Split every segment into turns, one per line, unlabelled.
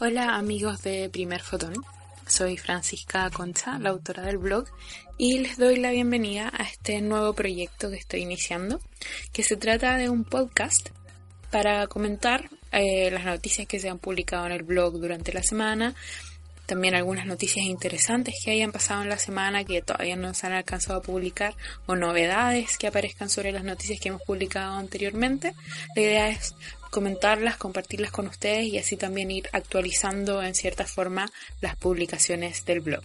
Hola amigos de Primer Fotón, soy Francisca Concha, la autora del blog, y les doy la bienvenida a este nuevo proyecto que estoy iniciando, que se trata de un podcast para comentar eh, las noticias que se han publicado en el blog durante la semana, también algunas noticias interesantes que hayan pasado en la semana que todavía no se han alcanzado a publicar o novedades que aparezcan sobre las noticias que hemos publicado anteriormente. La idea es comentarlas, compartirlas con ustedes y así también ir actualizando en cierta forma las publicaciones del blog.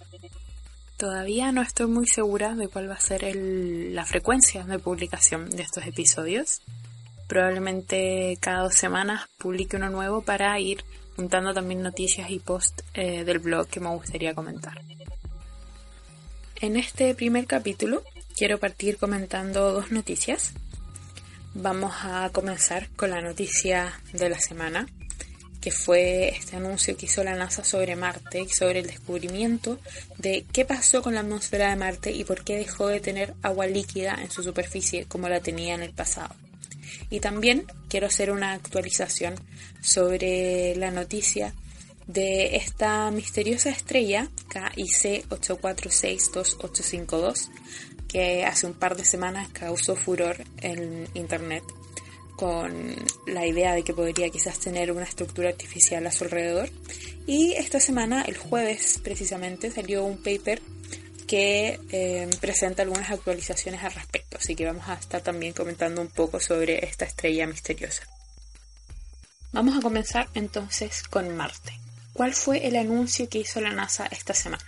Todavía no estoy muy segura de cuál va a ser la frecuencia de publicación de estos episodios. Probablemente cada dos semanas publique uno nuevo para ir juntando también noticias y posts eh, del blog que me gustaría comentar. En este primer capítulo quiero partir comentando dos noticias Vamos a comenzar con la noticia de la semana, que fue este anuncio que hizo la NASA sobre Marte y sobre el descubrimiento de qué pasó con la atmósfera de Marte y por qué dejó de tener agua líquida en su superficie como la tenía en el pasado. Y también quiero hacer una actualización sobre la noticia de esta misteriosa estrella KIC 8462852 que hace un par de semanas causó furor en Internet con la idea de que podría quizás tener una estructura artificial a su alrededor. Y esta semana, el jueves precisamente, salió un paper que eh, presenta algunas actualizaciones al respecto, así que vamos a estar también comentando un poco sobre esta estrella misteriosa. Vamos a comenzar entonces con Marte. ¿Cuál fue el anuncio que hizo la NASA esta semana?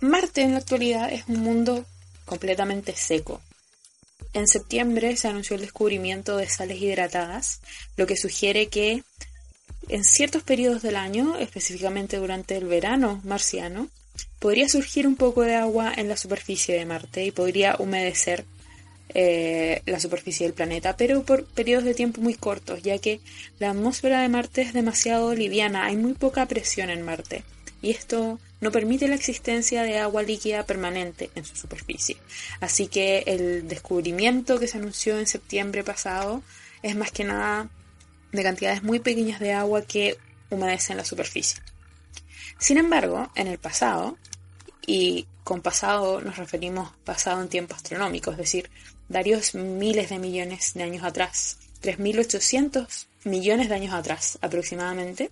Marte en la actualidad es un mundo completamente seco. En septiembre se anunció el descubrimiento de sales hidratadas, lo que sugiere que en ciertos periodos del año, específicamente durante el verano marciano, podría surgir un poco de agua en la superficie de Marte y podría humedecer eh, la superficie del planeta, pero por periodos de tiempo muy cortos, ya que la atmósfera de Marte es demasiado liviana, hay muy poca presión en Marte y esto no permite la existencia de agua líquida permanente en su superficie. Así que el descubrimiento que se anunció en septiembre pasado es más que nada de cantidades muy pequeñas de agua que humedecen la superficie. Sin embargo, en el pasado, y con pasado nos referimos pasado en tiempo astronómico, es decir, varios miles de millones de años atrás, 3.800 millones de años atrás aproximadamente,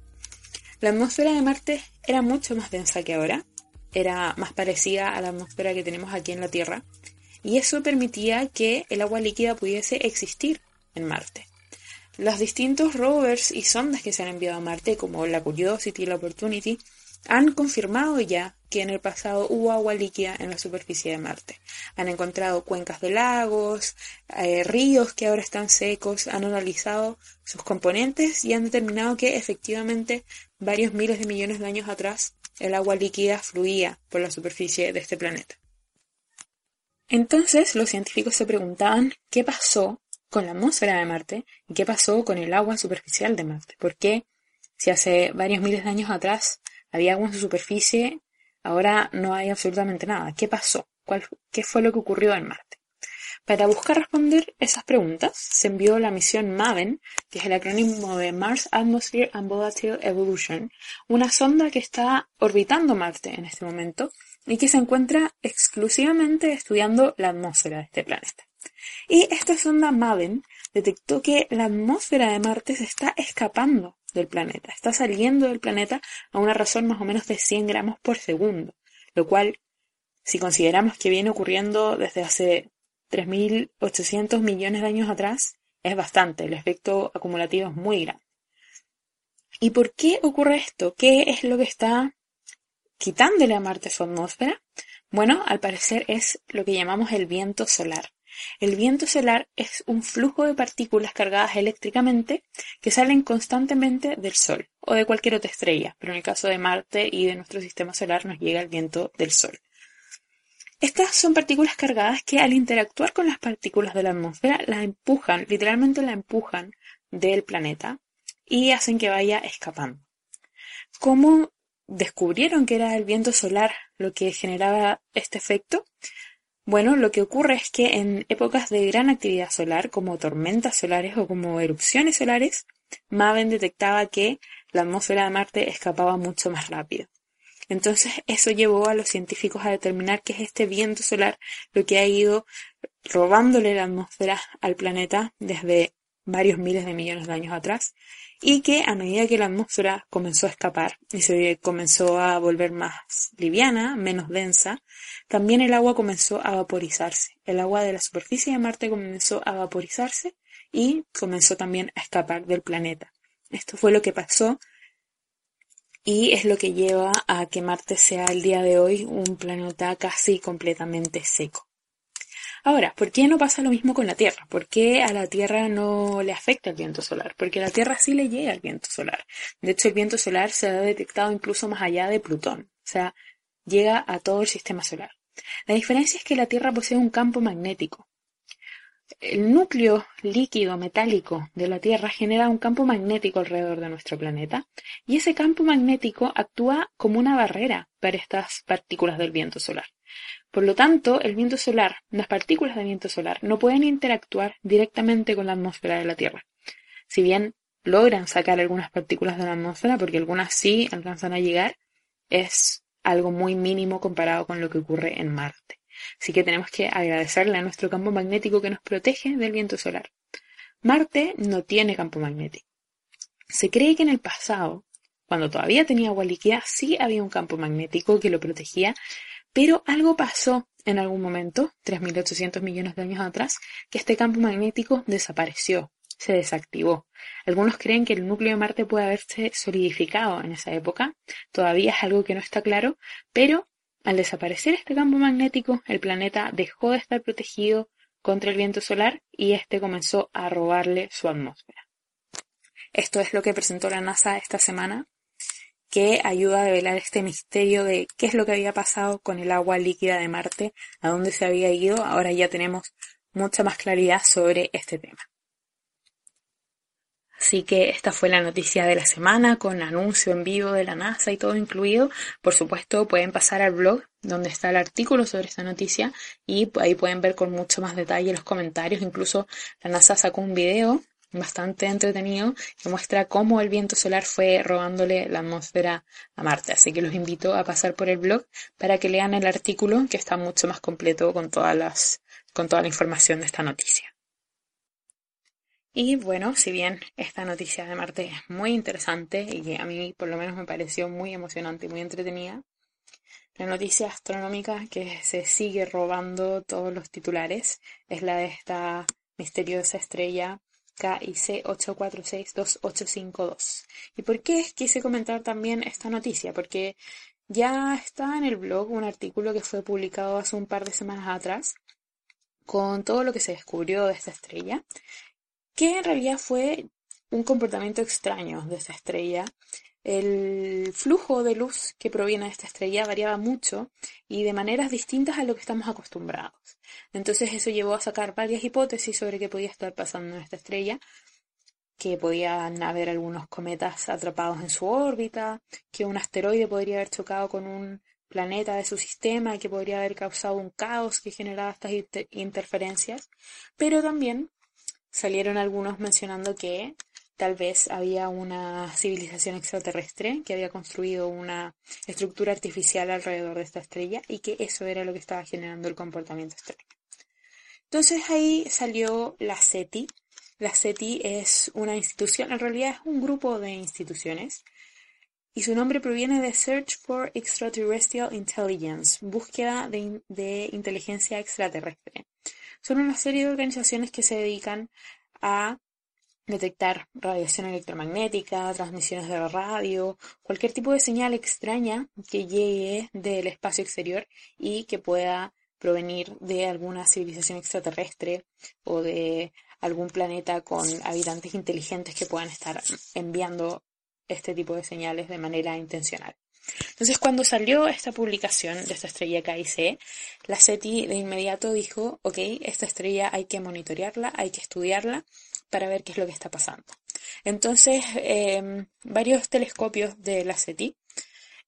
la atmósfera de Marte era mucho más densa que ahora, era más parecida a la atmósfera que tenemos aquí en la Tierra, y eso permitía que el agua líquida pudiese existir en Marte. Los distintos rovers y sondas que se han enviado a Marte, como la Curiosity y la Opportunity, han confirmado ya que en el pasado hubo agua líquida en la superficie de Marte. Han encontrado cuencas de lagos, eh, ríos que ahora están secos, han analizado sus componentes y han determinado que efectivamente varios miles de millones de años atrás el agua líquida fluía por la superficie de este planeta. Entonces los científicos se preguntaban qué pasó con la atmósfera de Marte y qué pasó con el agua superficial de Marte. ¿Por qué si hace varios miles de años atrás había agua en su superficie Ahora no hay absolutamente nada. ¿Qué pasó? ¿Qué fue lo que ocurrió en Marte? Para buscar responder esas preguntas, se envió la misión MAVEN, que es el acrónimo de Mars Atmosphere and Volatile Evolution, una sonda que está orbitando Marte en este momento y que se encuentra exclusivamente estudiando la atmósfera de este planeta. Y esta sonda MAVEN detectó que la atmósfera de Marte se está escapando del planeta. Está saliendo del planeta a una razón más o menos de 100 gramos por segundo, lo cual, si consideramos que viene ocurriendo desde hace 3.800 millones de años atrás, es bastante. El efecto acumulativo es muy grande. ¿Y por qué ocurre esto? ¿Qué es lo que está quitándole a Marte su atmósfera? Bueno, al parecer es lo que llamamos el viento solar. El viento solar es un flujo de partículas cargadas eléctricamente que salen constantemente del Sol o de cualquier otra estrella, pero en el caso de Marte y de nuestro sistema solar nos llega el viento del Sol. Estas son partículas cargadas que al interactuar con las partículas de la atmósfera la empujan, literalmente la empujan del planeta y hacen que vaya escapando. ¿Cómo descubrieron que era el viento solar lo que generaba este efecto? Bueno, lo que ocurre es que en épocas de gran actividad solar, como tormentas solares o como erupciones solares, Maven detectaba que la atmósfera de Marte escapaba mucho más rápido. Entonces eso llevó a los científicos a determinar que es este viento solar lo que ha ido robándole la atmósfera al planeta desde varios miles de millones de años atrás y que a medida que la atmósfera comenzó a escapar y se comenzó a volver más liviana, menos densa, también el agua comenzó a vaporizarse. El agua de la superficie de Marte comenzó a vaporizarse y comenzó también a escapar del planeta. Esto fue lo que pasó y es lo que lleva a que Marte sea el día de hoy un planeta casi completamente seco. Ahora, ¿por qué no pasa lo mismo con la Tierra? ¿Por qué a la Tierra no le afecta el viento solar? Porque a la Tierra sí le llega el viento solar. De hecho, el viento solar se ha detectado incluso más allá de Plutón. O sea, llega a todo el sistema solar. La diferencia es que la Tierra posee un campo magnético. El núcleo líquido metálico de la Tierra genera un campo magnético alrededor de nuestro planeta y ese campo magnético actúa como una barrera para estas partículas del viento solar. Por lo tanto, el viento solar, las partículas de viento solar, no pueden interactuar directamente con la atmósfera de la Tierra. Si bien logran sacar algunas partículas de la atmósfera, porque algunas sí alcanzan a llegar, es algo muy mínimo comparado con lo que ocurre en Marte. Así que tenemos que agradecerle a nuestro campo magnético que nos protege del viento solar. Marte no tiene campo magnético. Se cree que en el pasado, cuando todavía tenía agua líquida, sí había un campo magnético que lo protegía pero algo pasó en algún momento, 3.800 millones de años atrás, que este campo magnético desapareció, se desactivó. Algunos creen que el núcleo de Marte puede haberse solidificado en esa época, todavía es algo que no está claro, pero al desaparecer este campo magnético, el planeta dejó de estar protegido contra el viento solar y este comenzó a robarle su atmósfera. Esto es lo que presentó la NASA esta semana que ayuda a develar este misterio de qué es lo que había pasado con el agua líquida de Marte, a dónde se había ido. Ahora ya tenemos mucha más claridad sobre este tema. Así que esta fue la noticia de la semana con anuncio en vivo de la NASA y todo incluido. Por supuesto, pueden pasar al blog donde está el artículo sobre esta noticia y ahí pueden ver con mucho más detalle los comentarios. Incluso la NASA sacó un video bastante entretenido que muestra cómo el viento solar fue robándole la atmósfera a Marte. Así que los invito a pasar por el blog para que lean el artículo que está mucho más completo con todas las, con toda la información de esta noticia. Y bueno, si bien esta noticia de Marte es muy interesante y a mí por lo menos me pareció muy emocionante y muy entretenida, la noticia astronómica que se sigue robando todos los titulares es la de esta misteriosa estrella KIC 8462852. ¿Y por qué quise comentar también esta noticia? Porque ya está en el blog un artículo que fue publicado hace un par de semanas atrás con todo lo que se descubrió de esta estrella, que en realidad fue un comportamiento extraño de esta estrella. El flujo de luz que proviene de esta estrella variaba mucho y de maneras distintas a lo que estamos acostumbrados. Entonces eso llevó a sacar varias hipótesis sobre qué podía estar pasando en esta estrella, que podían haber algunos cometas atrapados en su órbita, que un asteroide podría haber chocado con un planeta de su sistema que podría haber causado un caos que generaba estas interferencias, pero también salieron algunos mencionando que tal vez había una civilización extraterrestre que había construido una estructura artificial alrededor de esta estrella y que eso era lo que estaba generando el comportamiento extraño. Entonces ahí salió la SETI. La SETI es una institución, en realidad es un grupo de instituciones y su nombre proviene de Search for Extraterrestrial Intelligence, búsqueda de, de, inteligencia extraterrestre. Son una serie de organizaciones que se dedican a detectar radiación electromagnética, transmisiones de radio, cualquier tipo de señal extraña que llegue del espacio exterior y que pueda provenir de alguna civilización extraterrestre o de algún planeta con habitantes inteligentes que puedan estar enviando este tipo de señales de manera intencional. Entonces, cuando salió esta publicación de esta estrella KIC, la SETI de inmediato dijo, ok, esta estrella hay que monitorearla, hay que estudiarla para ver qué es lo que está pasando. Entonces, em, varios telescopios de la SETI,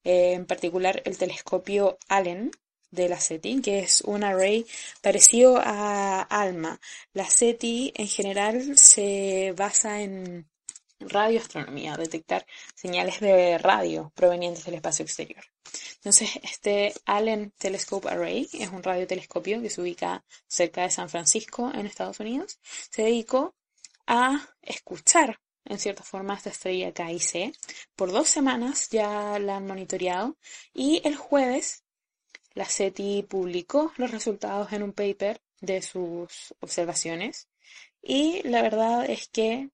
en particular el telescopio Allen de la SETI, que es un array parecido a ALMA. La SETI en general se basa en radioastronomía, detectar señales de radio provenientes del espacio exterior. Entonces, este Allen Telescope Array es un radiotelescopio que se ubica cerca de San Francisco, en Estados Unidos. Se dedicó a escuchar, en cierta forma, esta estrella KIC. Por dos semanas ya la han monitoreado y el jueves la SETI publicó los resultados en un paper de sus observaciones y la verdad es que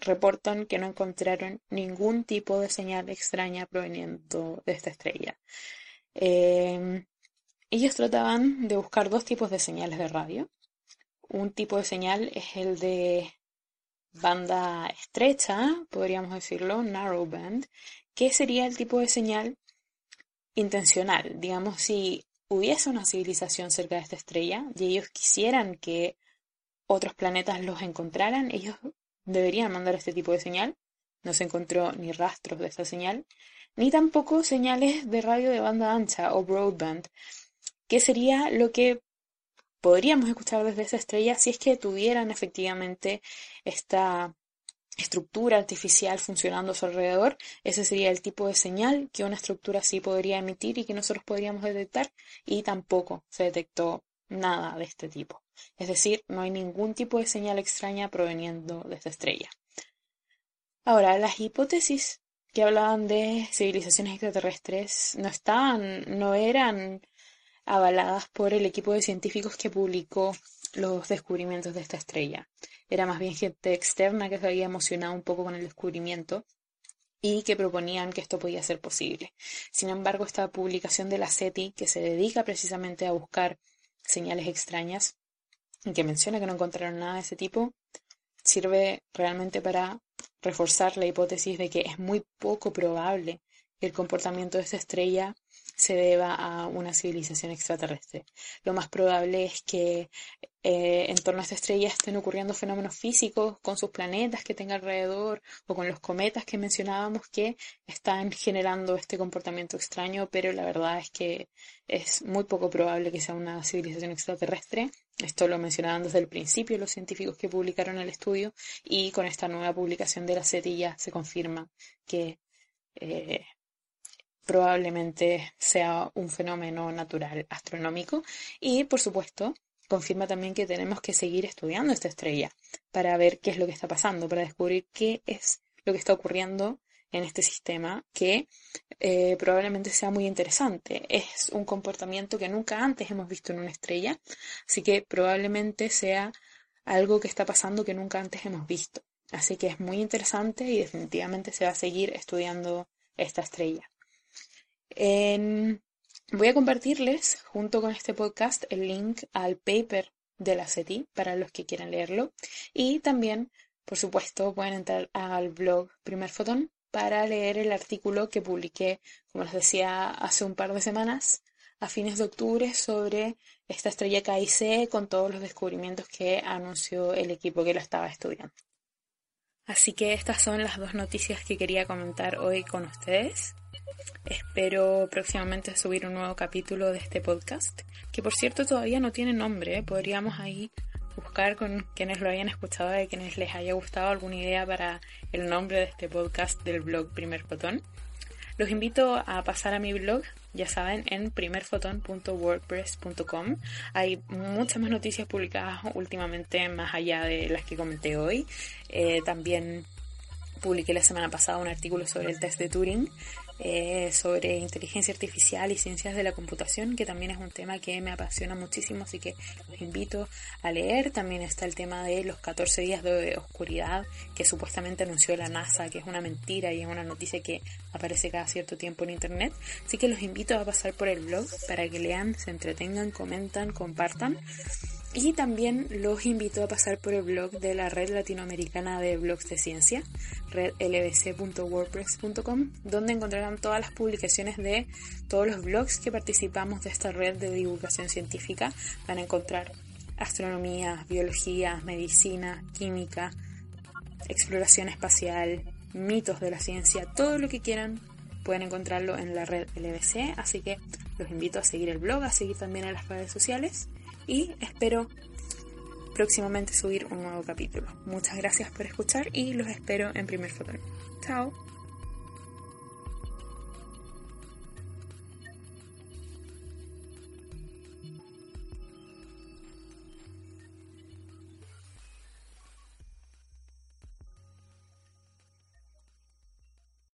reportan que no encontraron ningún tipo de señal extraña proveniendo de esta estrella. Em, ellos trataban de buscar dos tipos de señales de radio. Un tipo de señal es el de banda estrecha, podríamos decirlo, narrow band, que sería el tipo de señal intencional. Digamos, si hubiese una civilización cerca de esta estrella y ellos quisieran que otros planetas los encontraran, ellos deberían mandar este tipo de señal. No se encontró ni rastros de esta señal, ni tampoco señales de radio de banda ancha o broadband, que sería lo que podríamos escuchar desde esa estrella si es que tuvieran efectivamente esta estructura artificial funcionando a su alrededor. Ese sería el tipo de señal que una estructura así podría emitir y que nosotros podríamos detectar y tampoco se detectó nada de este tipo. Es decir, no hay ningún tipo de señal extraña proveniendo de esta estrella. Ahora, las hipótesis que hablaban de civilizaciones extraterrestres no estaban, no eran avaladas por el equipo de científicos que publicó los descubrimientos de esta estrella. Era más bien gente externa que se había emocionado un poco con el descubrimiento y que proponían que esto podía ser posible. Sin embargo, esta publicación de la SETI, que se dedica precisamente a buscar señales extrañas y que menciona que no encontraron nada de ese tipo, sirve realmente para reforzar la hipótesis de que es muy poco probable que el comportamiento de esta estrella se deba a una civilización extraterrestre. Lo más probable es que eh, en torno a esta estrella estén ocurriendo fenómenos físicos con sus planetas que tenga alrededor o con los cometas que mencionábamos que están generando este comportamiento extraño, pero la verdad es que es muy poco probable que sea una civilización extraterrestre. Esto lo mencionaban desde el principio los científicos que publicaron el estudio y con esta nueva publicación de la SETI se confirma que eh, probablemente sea un fenómeno natural astronómico y por supuesto confirma también que tenemos que seguir estudiando esta estrella para ver qué es lo que está pasando, para descubrir qué es lo que está ocurriendo en este sistema que eh, probablemente sea muy interesante. Es un comportamiento que nunca antes hemos visto en una estrella, así que probablemente sea algo que está pasando que nunca antes hemos visto. Así que es muy interesante y definitivamente se va a seguir estudiando esta estrella. Voy a compartirles junto con este podcast el link al paper de la SETI para los que quieran leerlo y también, por supuesto, pueden entrar al blog Primer Fotón para leer el artículo que publiqué, como les decía, hace un par de semanas, a fines de octubre, sobre esta estrella KIC con todos los descubrimientos que anunció el equipo que lo estaba estudiando. Así que estas son las dos noticias que quería comentar hoy con ustedes. Espero próximamente subir un nuevo capítulo de este podcast, que por cierto todavía no tiene nombre. Podríamos ahí buscar con quienes lo hayan escuchado y quienes les haya gustado alguna idea para el nombre de este podcast del blog Primer Fotón. Los invito a pasar a mi blog, ya saben, en primerfoton.wordpress.com. Hay muchas más noticias publicadas últimamente, más allá de las que comenté hoy. Eh, también publiqué la semana pasada un artículo sobre el test de Turing eh, sobre inteligencia artificial y ciencias de la computación, que también es un tema que me apasiona muchísimo, así que los invito a leer. También está el tema de los 14 días de oscuridad que supuestamente anunció la NASA, que es una mentira y es una noticia que aparece cada cierto tiempo en Internet. Así que los invito a pasar por el blog para que lean, se entretengan, comentan, compartan. Y también los invito a pasar por el blog de la Red Latinoamericana de Blogs de Ciencia, redlbc.wordpress.com, donde encontrarán todas las publicaciones de todos los blogs que participamos de esta red de divulgación científica. Van a encontrar astronomía, biología, medicina, química, exploración espacial, mitos de la ciencia, todo lo que quieran pueden encontrarlo en la red LBC, así que Los invito a seguir el blog, a seguir también a las redes sociales y espero próximamente subir un nuevo capítulo. Muchas gracias por escuchar y los espero en primer fotón. Chao.